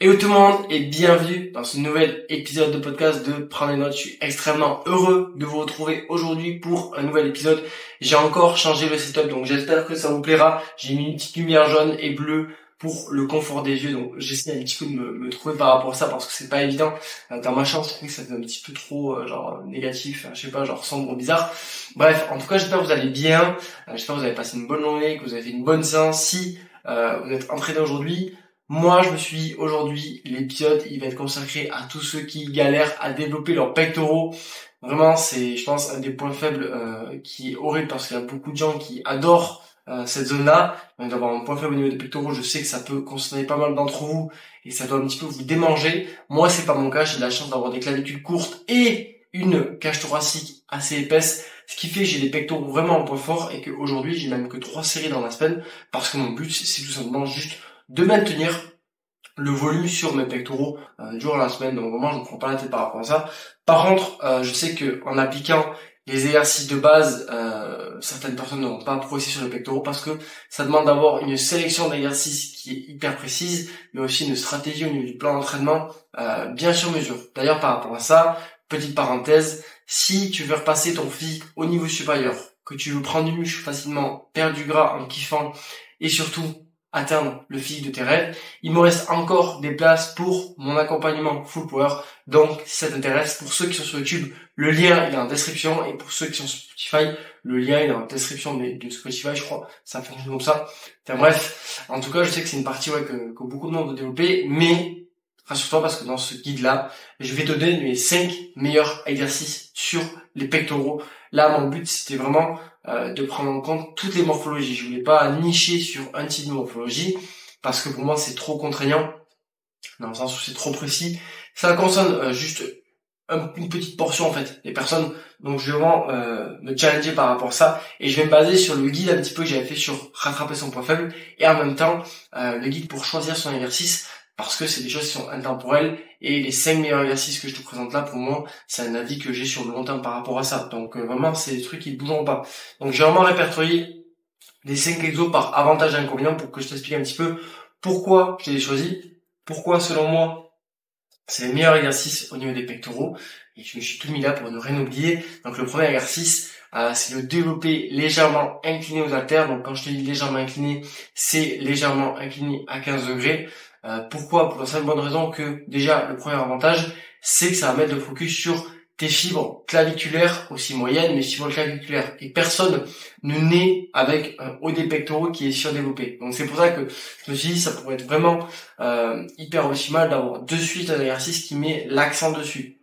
Hello tout le monde et bienvenue dans ce nouvel épisode de podcast de Prendre des notes. Je suis extrêmement heureux de vous retrouver aujourd'hui pour un nouvel épisode. J'ai encore changé le setup donc j'espère que ça vous plaira. J'ai mis une petite lumière jaune et bleue pour le confort des yeux donc j'essaie un petit peu de me, trouver par rapport à ça parce que c'est pas évident. Euh, dans ma chambre je trouve que ça fait un petit peu trop euh, genre négatif, je sais pas, genre sombre bizarre. Bref, en tout cas j'espère que vous allez bien. Euh, j'espère que vous avez passé une bonne journée, que vous avez fait une bonne séance. Si vous êtes entraîné aujourd'hui, moi, je me suis dit aujourd'hui, l'épisode, il va être consacré à tous ceux qui galèrent à développer leurs pectoraux. Vraiment, c'est, je pense, un des points faibles euh, qui est horrible parce qu'il y a beaucoup de gens qui adorent euh, cette zone-là. D'avoir un point faible au niveau des pectoraux, je sais que ça peut concerner pas mal d'entre vous et ça doit un petit peu vous démanger. Moi, c'est pas mon cas. J'ai la chance d'avoir des clavicules courtes et une cage thoracique assez épaisse, ce qui fait que j'ai des pectoraux vraiment en point fort et qu'aujourd'hui, j'ai même que trois séries dans la semaine parce que mon but, c'est tout simplement juste de maintenir le volume sur mes pectoraux euh, durant la semaine. Donc vraiment, je ne prends pas la tête par rapport à ça. Par contre, euh, je sais que en appliquant les exercices de base, euh, certaines personnes n'auront pas progressé sur les pectoraux parce que ça demande d'avoir une sélection d'exercices qui est hyper précise, mais aussi une stratégie au niveau du plan d'entraînement bien sur mesure. D'ailleurs, par rapport à ça, petite parenthèse, si tu veux repasser ton physique au niveau supérieur, que tu veux prendre du muscle facilement, perdre du gras en kiffant, et surtout atteindre le physique de tes rêves. Il me reste encore des places pour mon accompagnement Full Power. Donc, si ça t'intéresse, pour ceux qui sont sur YouTube, le lien est en description. Et pour ceux qui sont sur Spotify, le lien est en description de, Spotify, je crois. Ça fonctionne comme ça. Enfin, bref. En tout cas, je sais que c'est une partie ouais, que, que beaucoup de monde veut développer. Mais, rassure-toi parce que dans ce guide-là, je vais donner mes 5 meilleurs exercices sur les pectoraux. Là, mon but, c'était vraiment euh, de prendre en compte toutes les morphologies. Je voulais pas nicher sur un type de morphologie parce que pour moi c'est trop contraignant dans le sens où c'est trop précis. Ça concerne euh, juste une petite portion en fait des personnes donc je vais vraiment euh, me challenger par rapport à ça et je vais me baser sur le guide un petit peu que j'avais fait sur rattraper son point faible et en même temps le guide pour choisir son exercice parce que c'est des choses qui sont intemporelles et les cinq meilleurs exercices que je te présente là pour moi c'est un avis que j'ai sur le long terme par rapport à ça. Donc euh, vraiment c'est des trucs qui ne bougeront pas. Donc j'ai vraiment répertorié les cinq exos par avantage et inconvénient pour que je t'explique un petit peu pourquoi je les ai choisis pourquoi selon moi c'est les meilleurs exercices au niveau des pectoraux. Et je me suis tout mis là pour ne rien oublier. Donc le premier exercice euh, c'est le développer légèrement incliné aux haltères. Donc quand je te dis légèrement incliné c'est légèrement incliné à 15 degrés euh, pourquoi? Pour la simple bonne raison que déjà le premier avantage, c'est que ça va mettre le focus sur tes fibres claviculaires aussi moyennes, mais fibres claviculaires. Et personne ne naît avec un haut des pectoraux qui est surdéveloppé. Donc c'est pour ça que je me suis dit ça pourrait être vraiment euh, hyper optimal d'avoir de suite un exercice qui met l'accent dessus.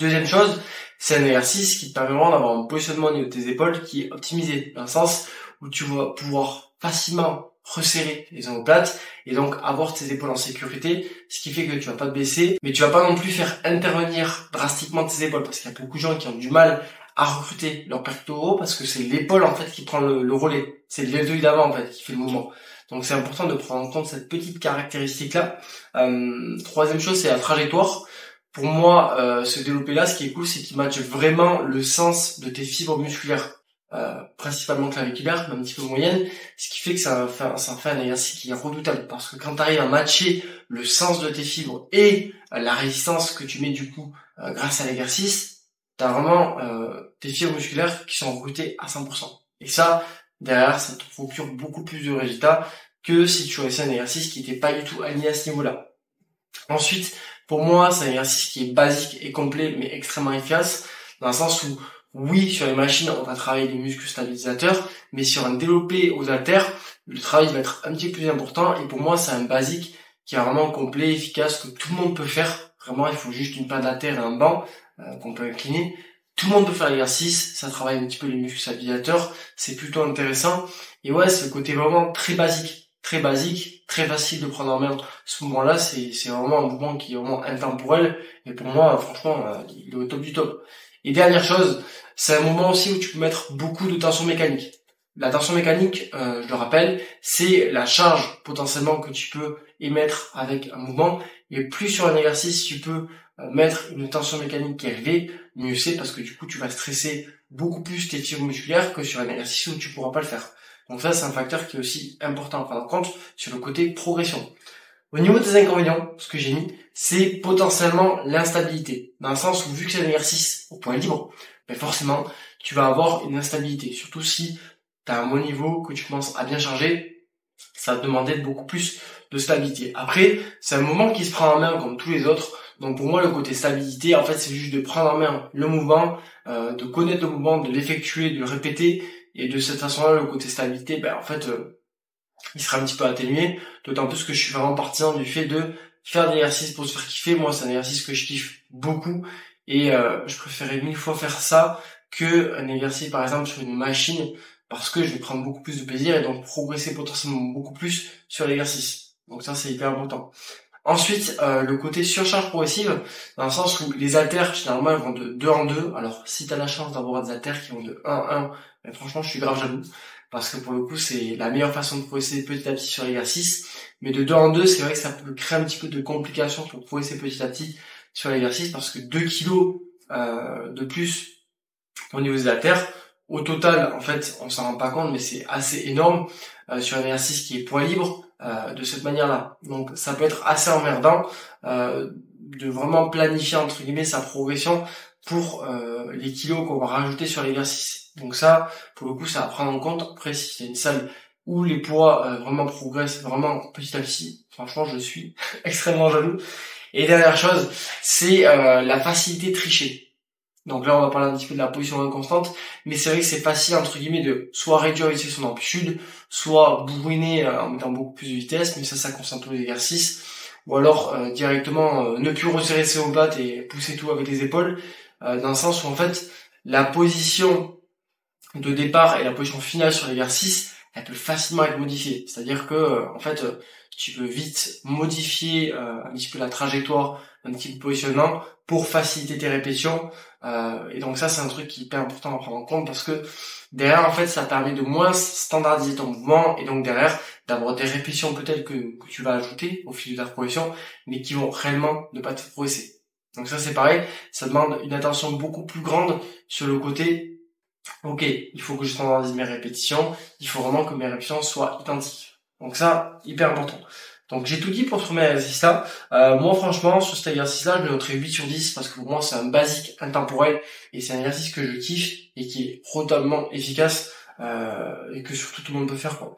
Deuxième chose, c'est un exercice qui te permet vraiment d'avoir un positionnement au niveau de tes épaules qui est optimisé, dans le sens où tu vas pouvoir facilement resserrer les omoplates et donc avoir tes épaules en sécurité, ce qui fait que tu vas pas te baisser, mais tu vas pas non plus faire intervenir drastiquement tes épaules parce qu'il y a beaucoup de gens qui ont du mal à recruter leur pectoraux parce que c'est l'épaule en fait qui prend le, relais, c'est deltoïde d'avant en fait qui fait le mouvement. Donc c'est important de prendre en compte cette petite caractéristique là. Euh, troisième chose c'est la trajectoire. Pour moi, euh, se développer là, ce qui est cool, c'est qu'il matche vraiment le sens de tes fibres musculaires euh, principalement claviculaire, mais un petit peu moyenne, ce qui fait que fait, ça fait un exercice qui est redoutable, parce que quand tu arrives à matcher le sens de tes fibres et euh, la résistance que tu mets du coup euh, grâce à l'exercice, tu as vraiment tes fibres musculaires qui sont recrutées à 100%. Et ça, derrière, ça te procure beaucoup plus de résultats que si tu aurais un exercice qui n'était pas du tout aligné à ce niveau-là. Ensuite, pour moi, c'est un exercice qui est basique et complet, mais extrêmement efficace, dans le sens où oui, sur les machines, on va travailler les muscles stabilisateurs, mais sur un développé aux haltères, le travail va être un petit peu plus important. Et pour moi, c'est un basique qui est vraiment complet, efficace, que tout le monde peut faire. Vraiment, il faut juste une paire d'haltères et un banc euh, qu'on peut incliner. Tout le monde peut faire l'exercice, ça travaille un petit peu les muscles stabilisateurs, c'est plutôt intéressant. Et ouais, c'est le côté vraiment très basique, très basique, très facile de prendre en main. Ce mouvement-là, c'est vraiment un mouvement qui est vraiment intemporel. Et pour moi, franchement, euh, il est au top du top. Et dernière chose, c'est un moment aussi où tu peux mettre beaucoup de tension mécanique. La tension mécanique, euh, je le rappelle, c'est la charge potentiellement que tu peux émettre avec un mouvement. Et plus sur un exercice tu peux euh, mettre une tension mécanique qui est élevée, mieux c'est parce que du coup tu vas stresser beaucoup plus tes fibres musculaires que sur un exercice où tu pourras pas le faire. Donc ça c'est un facteur qui est aussi important à prendre en compte sur le côté progression. Au niveau des inconvénients, ce que j'ai mis, c'est potentiellement l'instabilité. Dans le sens où vu que c'est un exercice au point libre, ben forcément, tu vas avoir une instabilité. Surtout si tu as un bon niveau, que tu commences à bien charger, ça va demander beaucoup plus de stabilité. Après, c'est un moment qui se prend en main comme tous les autres. Donc pour moi, le côté stabilité, en fait, c'est juste de prendre en main le mouvement, euh, de connaître le mouvement, de l'effectuer, de le répéter. Et de cette façon-là, le côté stabilité, ben en fait, euh, il sera un petit peu atténué, d'autant plus que je suis vraiment partisan du fait de faire des exercices pour se faire kiffer. Moi, c'est un exercice que je kiffe beaucoup et euh, je préférais mille fois faire ça que un exercice, par exemple, sur une machine, parce que je vais prendre beaucoup plus de plaisir et donc progresser potentiellement beaucoup plus sur l'exercice. Donc ça, c'est hyper important. Ensuite, euh, le côté surcharge progressive, dans le sens où les haltères, généralement, elles vont de 2 en 2. Alors, si tu as la chance d'avoir des haltères qui vont de 1 en 1, mais franchement, je suis grave jaloux parce que pour le coup c'est la meilleure façon de progresser petit à petit sur l'exercice. Mais de deux en deux, c'est vrai que ça peut créer un petit peu de complications pour progresser petit à petit sur l'exercice parce que 2 kilos euh, de plus au niveau des haltères, au total, en fait, on s'en rend pas compte, mais c'est assez énorme euh, sur un exercice qui est poids libre euh, de cette manière-là. Donc ça peut être assez emmerdant de vraiment planifier entre guillemets sa progression pour les kilos qu'on va rajouter sur l'exercice. Donc ça, pour le coup, ça à prendre en compte. Après, si c'est une salle où les poids euh, vraiment progressent vraiment petit à petit, franchement, je suis extrêmement jaloux. Et dernière chose, c'est euh, la facilité de tricher. Donc là, on va parler un petit peu de la position inconstante, mais c'est vrai que c'est facile, entre guillemets, de soit réduire ici son amplitude, soit bourriner euh, en mettant beaucoup plus de vitesse, mais ça, ça concerne tous les exercices, ou alors directement ne plus resserrer ses omoplates et pousser tout avec les épaules, dans le sens où en fait, la position de départ et la position finale sur l'exercice, elle peut facilement être modifiée. C'est-à-dire que euh, en fait, euh, tu peux vite modifier euh, un petit peu la trajectoire, un petit peu positionnement pour faciliter tes répétitions. et donc ça, c'est un truc qui est hyper important à prendre en compte parce que derrière, en fait, ça permet de moins standardiser ton mouvement et donc derrière d'avoir des répétitions peut-être que, que tu vas ajouter au fil de ta progression, mais qui vont réellement ne pas te progresser. Donc ça, c'est pareil, ça demande une attention beaucoup plus grande sur le côté ok, il faut que je standardise mes répétitions, il faut vraiment que mes répétitions soient identiques. Donc ça, hyper important. Donc j'ai tout dit pour ce premier exercice-là. Euh, moi franchement, sur cet exercice-là, je le noterai 8 sur 10 parce que pour moi c'est un basique intemporel et c'est un exercice que je kiffe et qui est totalement efficace euh, et que surtout tout le monde peut faire. Quoi.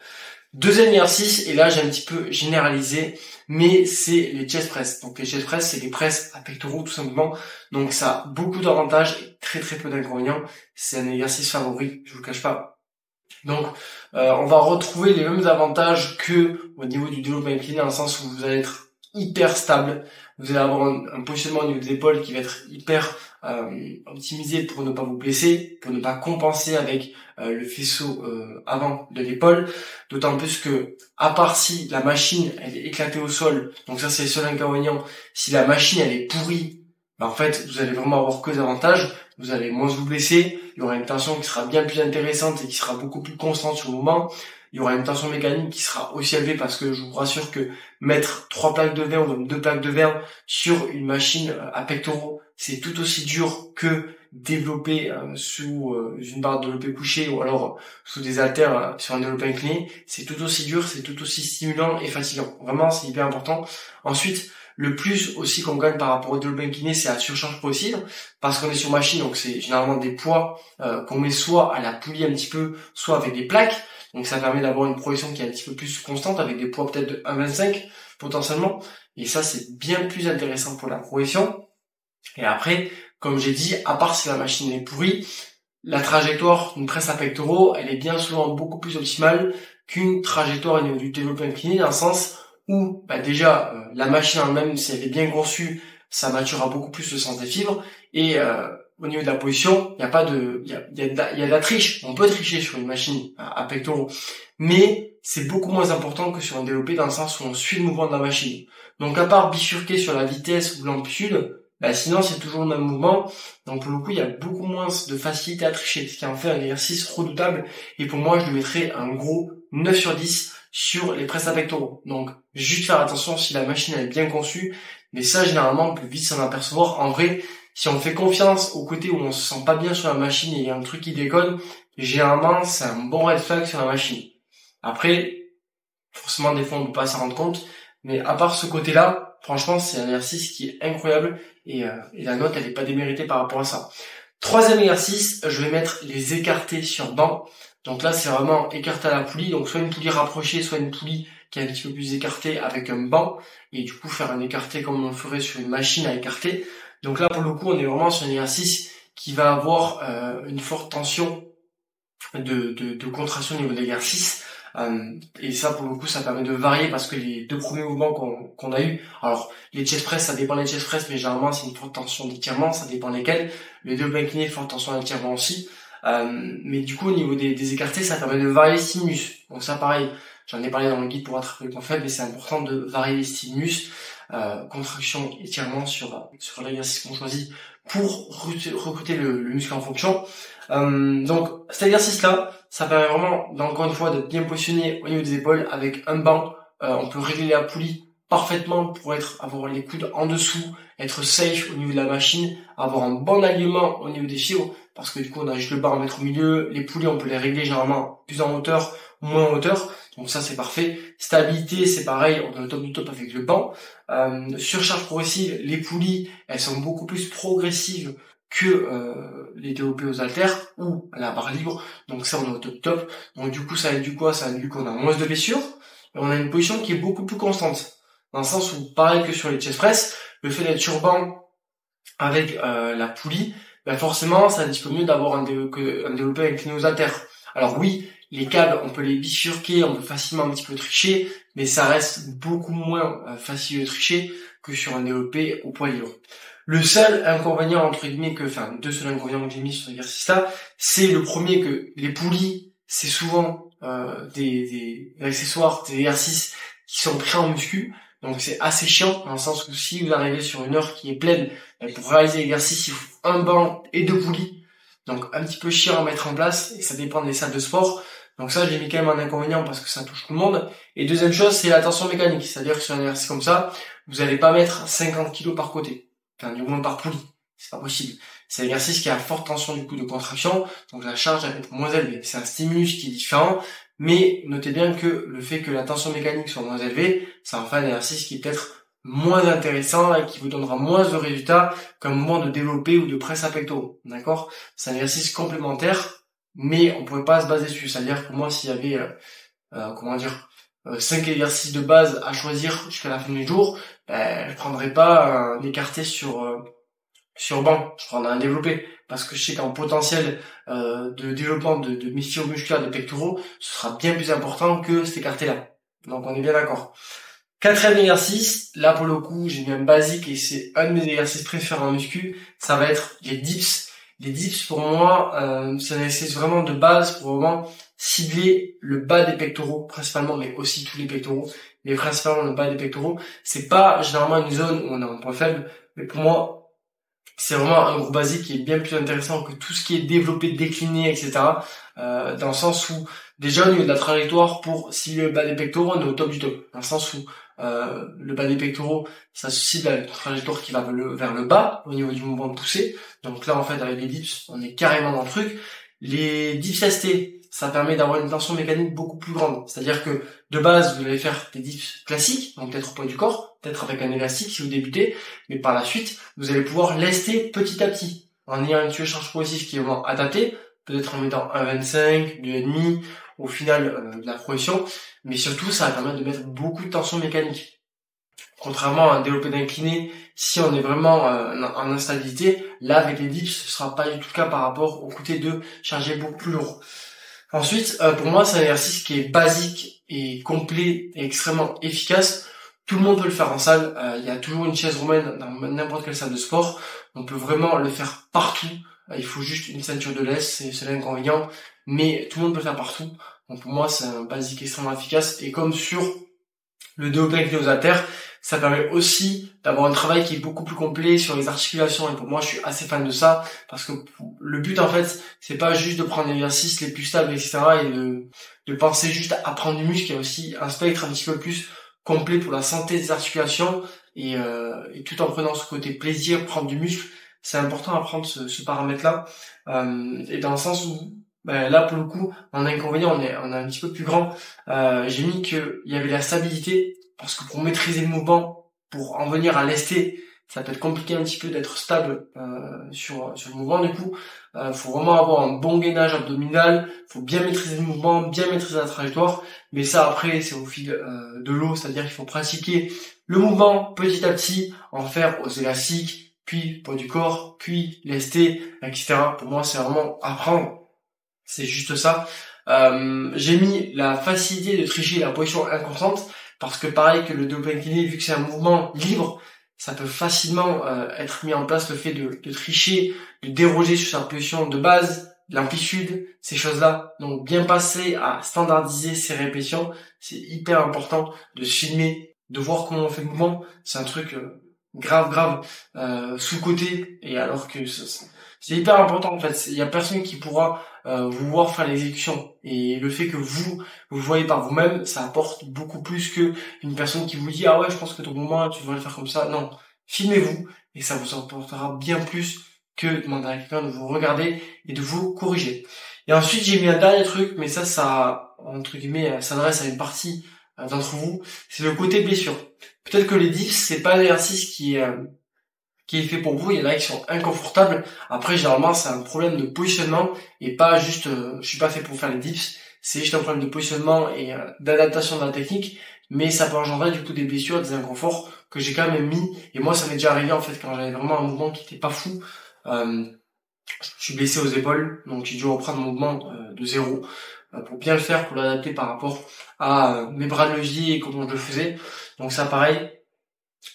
Deuxième exercice, et là j'ai un petit peu généralisé, mais c'est les chest press. Donc les chest press, c'est les presses à pectoraux tout simplement. Donc ça a beaucoup d'avantages et très très peu d'inconvénients. C'est un exercice favori, je vous le cache pas. Donc euh, on va retrouver les mêmes avantages que au niveau du développement incliné, dans le sens où vous allez être hyper stable, vous allez avoir un, positionnement au niveau des épaules qui va être hyper euh, optimisé pour ne pas vous blesser, pour ne pas compenser avec euh, le faisceau euh, avant de l'épaule. D'autant plus que, à part si la machine elle est éclatée au sol, donc ça c'est le seul inconvénient, si la machine elle est pourrie, bah, en fait vous allez vraiment avoir que des avantages, vous allez moins vous blesser, il y aura une tension qui sera bien plus intéressante et qui sera beaucoup plus constante sur le moment il y aura une tension mécanique qui sera aussi élevée parce que je vous rassure que mettre trois plaques de verre ou même deux plaques de verre sur une machine euh, à pectoraux, c'est tout aussi dur que développer euh, sous euh, une barre de développé couché ou alors sous des haltères sur un développé incliné. C'est tout aussi dur, c'est tout aussi stimulant et fatigant. Vraiment, c'est hyper important. Ensuite, le plus aussi qu'on gagne par rapport au développé incliné, c'est la surcharge possible, parce qu'on est sur machine, donc c'est généralement des poids qu'on met soit à la poulie un petit peu, soit avec des plaques. Donc ça permet d'avoir une progression qui est un petit peu plus constante avec des poids peut-être de 1,25 potentiellement. Et ça c'est bien plus intéressant pour la progression. Et après, comme j'ai dit, à part si la machine est pourrie, la trajectoire d'une presse à pectoraux, elle est bien souvent beaucoup plus optimale qu'une trajectoire au niveau du développement incliné dans le sens où bah déjà euh, la machine elle-même, si elle est bien conçue, ça maturera beaucoup plus le sens des fibres et euh, au niveau de la position, il n'y a pas de, il y a, y, a de la, triche. On peut tricher sur une machine à, pectoraux, mais c'est beaucoup moins important que sur un développé dans le sens où on suit le mouvement de la machine. Donc à part bifurquer sur la vitesse ou l'amplitude, bah sinon c'est toujours le même mouvement. Donc pour le coup, il y a beaucoup moins de facilité à tricher, ce qui en fait un exercice redoutable. Et pour moi, je lui mettrais un gros 9 sur 10 sur les presses à pectoraux. Donc juste faire attention si la machine est bien conçue, mais ça généralement on peut vite s'en apercevoir. En vrai, si on fait confiance au côté où on se sent pas bien sur la machine et il y a un truc qui déconne, généralement c'est un bon red flag sur la machine. Après, forcément des fois on ne peut pas s'en rendre compte, Mais à part ce côté-là, franchement, c'est un exercice qui est incroyable et, euh, la note, elle n'est pas déméritée par rapport à ça. Troisième exercice, je vais mettre les écartés sur banc. Donc là, c'est vraiment écarté à la poulie. Donc soit une poulie rapprochée, soit une poulie qui est un petit peu plus écartée avec un banc. Et du coup, faire un écarté comme on ferait sur une machine à écarter. Donc là, pour le coup, on est vraiment sur un exercice qui va avoir euh, une forte tension de, de, contraction au niveau de l'exercice. Euh, et ça, pour le coup, ça permet de varier parce que les deux premiers mouvements qu'on a eu, alors les chest press, ça dépend des chest press, mais généralement c'est une forte tension d'étirement, ça dépend lesquels. Les deux inclinés, forte tension d'étirement aussi. Euh, mais du coup, au niveau des, des, écartés, ça permet de varier les stimulus. Donc ça, pareil, j'en ai parlé dans le guide pour attraper le point faible, mais c'est important de varier les stimulus, euh, contraction, étirement sur sur l'exercice qu'on choisit pour recruter le, le muscle en fonction. Euh, donc cet exercice-là, ça permet vraiment, encore une fois, d'être bien positionné au niveau des épaules avec un banc. Euh, on peut régler la poulie parfaitement pour être avoir les coudes en dessous, être safe au niveau de la machine, avoir un bon alignement au niveau des fibres, parce que du coup on a juste le banc à mettre au milieu, les poulies on peut les régler généralement plus en hauteur, moins en hauteur, donc ça c'est parfait. Stabilité c'est pareil, on a le top du top avec le banc. Euh, surcharge progressive, les poulies elles sont beaucoup plus progressives que euh, les DOP aux haltères ou à la barre libre. Donc ça, on est au top top. Donc du coup, ça du quoi? Ça du qu'on a moins de blessures. Et on a une position qui est beaucoup plus constante. Dans le sens où, pareil que sur les chest press, le fait d'être sur banc avec euh, la poulie, ben forcément, ça un peu mieux d'avoir un, développé avec les haltères. Alors oui, les câbles, on peut les bifurquer, on peut facilement un petit peu tricher, mais ça reste beaucoup moins euh, facile de tricher que sur un développé au poids libre. Le seul inconvénient, entre guillemets, que, enfin, deux seuls inconvénients que j'ai mis sur l'exercice-là, c'est le premier que les poulies, c'est souvent euh, des, des, accessoires, des exercices qui sont pris en muscu. Donc c'est assez chiant, dans le sens où si vous arrivez sur une heure qui est pleine, ben, pour réaliser l'exercice, il faut un banc et deux poulies. Donc un petit peu chiant à mettre en place, et ça dépend des salles de sport. Donc ça, j'ai mis quand même un inconvénient parce que ça touche tout le monde. Et deuxième chose, c'est la tension mécanique. C'est-à-dire que sur un exercice comme ça, vous n'allez pas mettre 50 kg par côté enfin du moins par poulie. C'est pas possible. C'est un exercice qui a forte tension du coup de contraction, donc la charge va être moins élevée. C'est un stimulus qui est différent, mais notez bien que le fait que la tension mécanique soit moins élevée, ça en fait un exercice qui est peut-être moins intéressant et qui vous donnera moins de résultats qu'un moment de développer ou de presse à pectoraux. D'accord? C'est un exercice complémentaire, mais on pourrait pas se baser dessus. C'est-à-dire que moi, s'il y avait, euh, euh comment dire, euh, cinq exercices de base à choisir jusqu'à la fin du jour, ben, je prendrais pas un écarté sur euh, sur banc, je prendrais un développé parce que je sais qu'en potentiel euh, de développement de, de musculaires de pectoraux, ce sera bien plus important que cet écarté-là. Donc on est bien d'accord. Quatrième exercice, là pour le coup j'ai mis un basique et c'est un de mes exercices préférés en muscu, ça va être les dips. Les dips pour moi, euh, c'est vraiment de base pour vraiment cibler le bas des pectoraux principalement, mais aussi tous les pectoraux, mais principalement le bas des pectoraux. C'est pas généralement une zone où on a un point faible, mais pour moi, c'est vraiment un groupe basique qui est bien plus intéressant que tout ce qui est développé, décliné, etc. Euh, dans le sens où déjà au niveau de la trajectoire pour cibler le bas des pectoraux, on est au top du top. Dans le sens où euh, le bas des pectoraux, ça avec une trajectoire qui va vers le bas au niveau du mouvement de poussée. Donc là, en fait, avec les dips, on est carrément dans le truc. Les dips ST, ça permet d'avoir une tension mécanique beaucoup plus grande. C'est-à-dire que de base, vous allez faire des dips classiques, donc peut-être au poids du corps, peut-être avec un élastique si vous débutez, mais par la suite, vous allez pouvoir lester petit à petit, en ayant une charge progressive qui est vraiment adaptée, peut-être en mettant 1,25, 2,5, au final euh, de la progression, mais surtout ça va permettre de mettre beaucoup de tension mécanique. Contrairement à un développé d'incliné, si on est vraiment euh, en instabilité, là avec les dips, ce sera pas du tout le cas par rapport au côté de charger beaucoup plus lourd. Ensuite, euh, pour moi, c'est un exercice qui est basique et complet et extrêmement efficace. Tout le monde peut le faire en salle. Il y a toujours une chaise romaine dans n'importe quelle salle de sport. On peut vraiment le faire partout. Il faut juste une ceinture de laisse, c'est l'inconvénient. Mais tout le monde peut le faire partout. Donc pour moi, c'est un basique extrêmement efficace. Et comme sur le dos avec haltères, ça permet aussi d'avoir un travail qui est beaucoup plus complet sur les articulations. Et pour moi je suis assez fan de ça. Parce que le but en fait c'est pas juste de prendre les exercices les plus stables etc et de, de penser juste à prendre du muscle. Il y a aussi un spectre un petit peu plus complet pour la santé des articulations. Et, euh, et tout en prenant ce côté plaisir prendre du muscle c'est important à prendre ce, ce paramètre là euh, et dans le sens où ben, là pour le coup en inconvénient on est on est un petit peu plus grand euh, j'ai mis que il y avait la stabilité parce que pour maîtriser le mouvement, pour en venir à lester, ça peut être compliqué un petit peu d'être stable euh, sur, sur le mouvement du coup. Euh, faut vraiment avoir un bon gainage abdominal, faut bien maîtriser le mouvement, bien maîtriser la trajectoire, mais ça après c'est au fil euh, de l'eau, c'est-à-dire qu'il faut pratiquer le mouvement petit à petit, en faire aux élastiques, puis poids du corps, puis lesté, etc. Pour moi c'est vraiment apprendre, c'est juste ça. Euh, j'ai mis la facilité de tricher la position inconsciente, parce que pareil que le double incliné, vu que c'est un mouvement libre, ça peut facilement euh, être mis en place le fait de, de, tricher, de déroger sur sa position de base, l'amplitude, ces choses-là. Donc bien passer à standardiser ces répétitions, c'est hyper important de se filmer, de voir comment on fait le mouvement. C'est un truc euh, grave grave euh, sous côté et alors que c'est hyper important en fait. Il y a personne qui pourra euh, vous voir faire l'exécution. Et le fait que vous, vous voyez par vous-même, ça apporte beaucoup plus que une personne qui vous dit ah ouais je pense que ton moment tu devrais le faire comme ça. Non, filmez-vous et ça vous apportera bien plus que demander à quelqu'un de vous regarder et de vous corriger. Et ensuite j'ai mis un dernier truc, mais ça ça entre guillemets s'adresse à une partie euh, d'entre vous, c'est le côté blessure. Peut-être que les dips c'est pas l'exercice qui euh, qui est fait pour vous. Il y en a qui sont inconfortables. Après, généralement, c'est un problème de positionnement et pas juste, euh, je suis pas fait pour faire les dips. C'est juste un problème de positionnement et euh, d'adaptation de la technique. Mais ça peut engendrer du coup des blessures, des inconforts que j'ai quand même mis. Et moi, ça m'est déjà arrivé en fait quand j'avais vraiment un mouvement qui était pas fou. Euh, je suis blessé aux épaules, donc j'ai dû reprendre mon mouvement euh, de zéro pour bien le faire, pour l'adapter par rapport à mes bras de levier et comment je le faisais. Donc ça, pareil,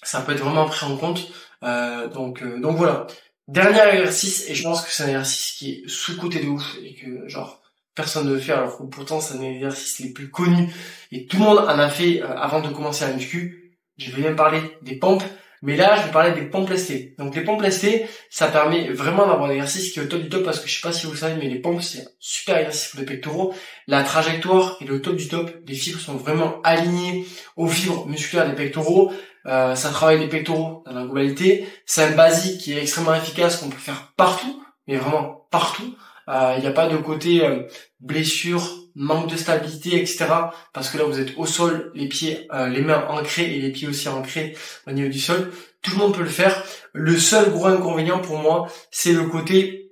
ça peut être vraiment pris en compte. Euh, donc, euh, donc voilà. Dernier exercice, et je pense que c'est un exercice qui est sous-côté de ouf, et que genre personne ne le fait, alors que pourtant c'est un exercice les plus connus, et tout le monde en a fait euh, avant de commencer à muscu. Je vais même parler des pompes, mais là je vais parler des pompes lestées. Donc les pompes lestées, ça permet vraiment d'avoir un exercice qui est au top du top, parce que je sais pas si vous savez, mais les pompes c'est un super exercice pour les pectoraux. La trajectoire et le top du top, les fibres sont vraiment alignées aux fibres musculaires des pectoraux. Euh, ça travaille les pectoraux dans la globalité. C'est un basique qui est extrêmement efficace qu'on peut faire partout, mais vraiment partout. Il euh, n'y a pas de côté euh, blessure, manque de stabilité, etc. Parce que là vous êtes au sol, les pieds, les mains ancrées et les pieds aussi ancrés au niveau du sol. Tout le monde peut le faire. Le seul gros inconvénient pour moi, c'est le côté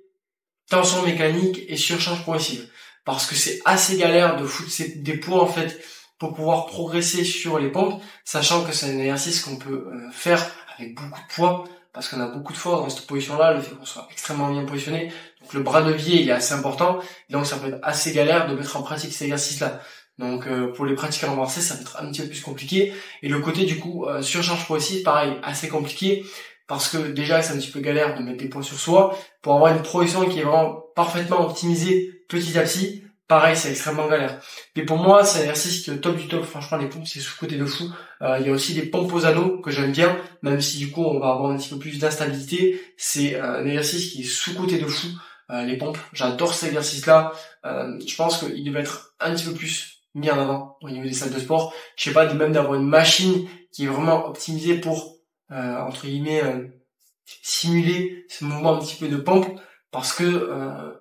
tension mécanique et surcharge progressive. Parce que c'est assez galère de foutre des poids en fait pour pouvoir progresser sur les pompes, sachant que c'est un exercice qu'on peut euh, faire avec beaucoup de poids, parce qu'on a beaucoup de force dans cette position-là, le fait qu'on soit extrêmement bien positionné. Donc le bras de levier, il est assez important, donc ça peut être assez galère de mettre en pratique cet exercice-là. Donc euh, pour les pratiquants avancés, ça va être un petit peu plus compliqué. Et le côté du coup euh, surcharge progressive, pareil, assez compliqué parce que déjà c'est un petit peu galère de mettre des poids sur soi pour avoir une progression qui est vraiment parfaitement optimisée petit à petit pareil, c'est extrêmement galère. Mais pour moi, c'est un exercice qui est top du top. Franchement, les pompes, c'est sous-côté de fou. Euh, il y a aussi des pompes aux anneaux que j'aime bien, même si du coup, on va avoir un petit peu plus d'instabilité. C'est euh, un exercice qui est sous-côté de fou. Euh, les pompes, j'adore cet exercice-là. je pense qu'il devait être un petit peu plus mis en avant au niveau des salles de sport. Je sais pas, même d'avoir une machine qui est vraiment optimisée pour, entre guillemets, simuler ce mouvement un petit peu de pompe, parce que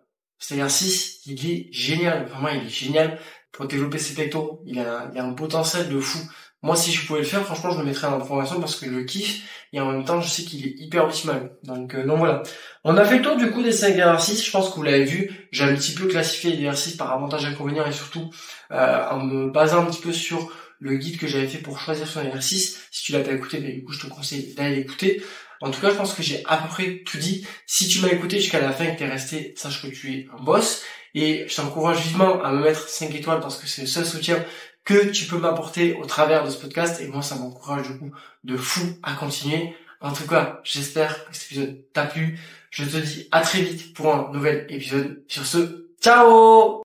cet exercice, il est génial. Vraiment, il est génial pour développer ses pectoraux. Il a, il a un potentiel de fou. Moi, si je pouvais le faire, franchement, je le mettrais en programmation parce que je le kiffe et en même temps, je sais qu'il est hyper optimal. Donc, euh, donc voilà. On a fait le tour du coup des 5 exercices. Je pense que vous l'avez vu. J'ai un petit peu classifié les exercices par avantage, inconvénient et surtout euh, en me basant un petit peu sur le guide que j'avais fait pour choisir son exercice. Si tu l'as pas écouté, ben, du coup, je te conseille d'aller l'écouter. En tout cas, je pense que j'ai à peu près tout dit. Si tu m'as écouté jusqu'à la fin et que t'es resté, sache que tu es un boss. Et je t'encourage vivement à me mettre 5 étoiles parce que c'est le seul soutien que tu peux m'apporter au travers de ce podcast. Et moi, ça m'encourage du coup de fou à continuer. En tout cas, j'espère que cet épisode t'a plu. Je te dis à très vite pour un nouvel épisode. Sur ce, ciao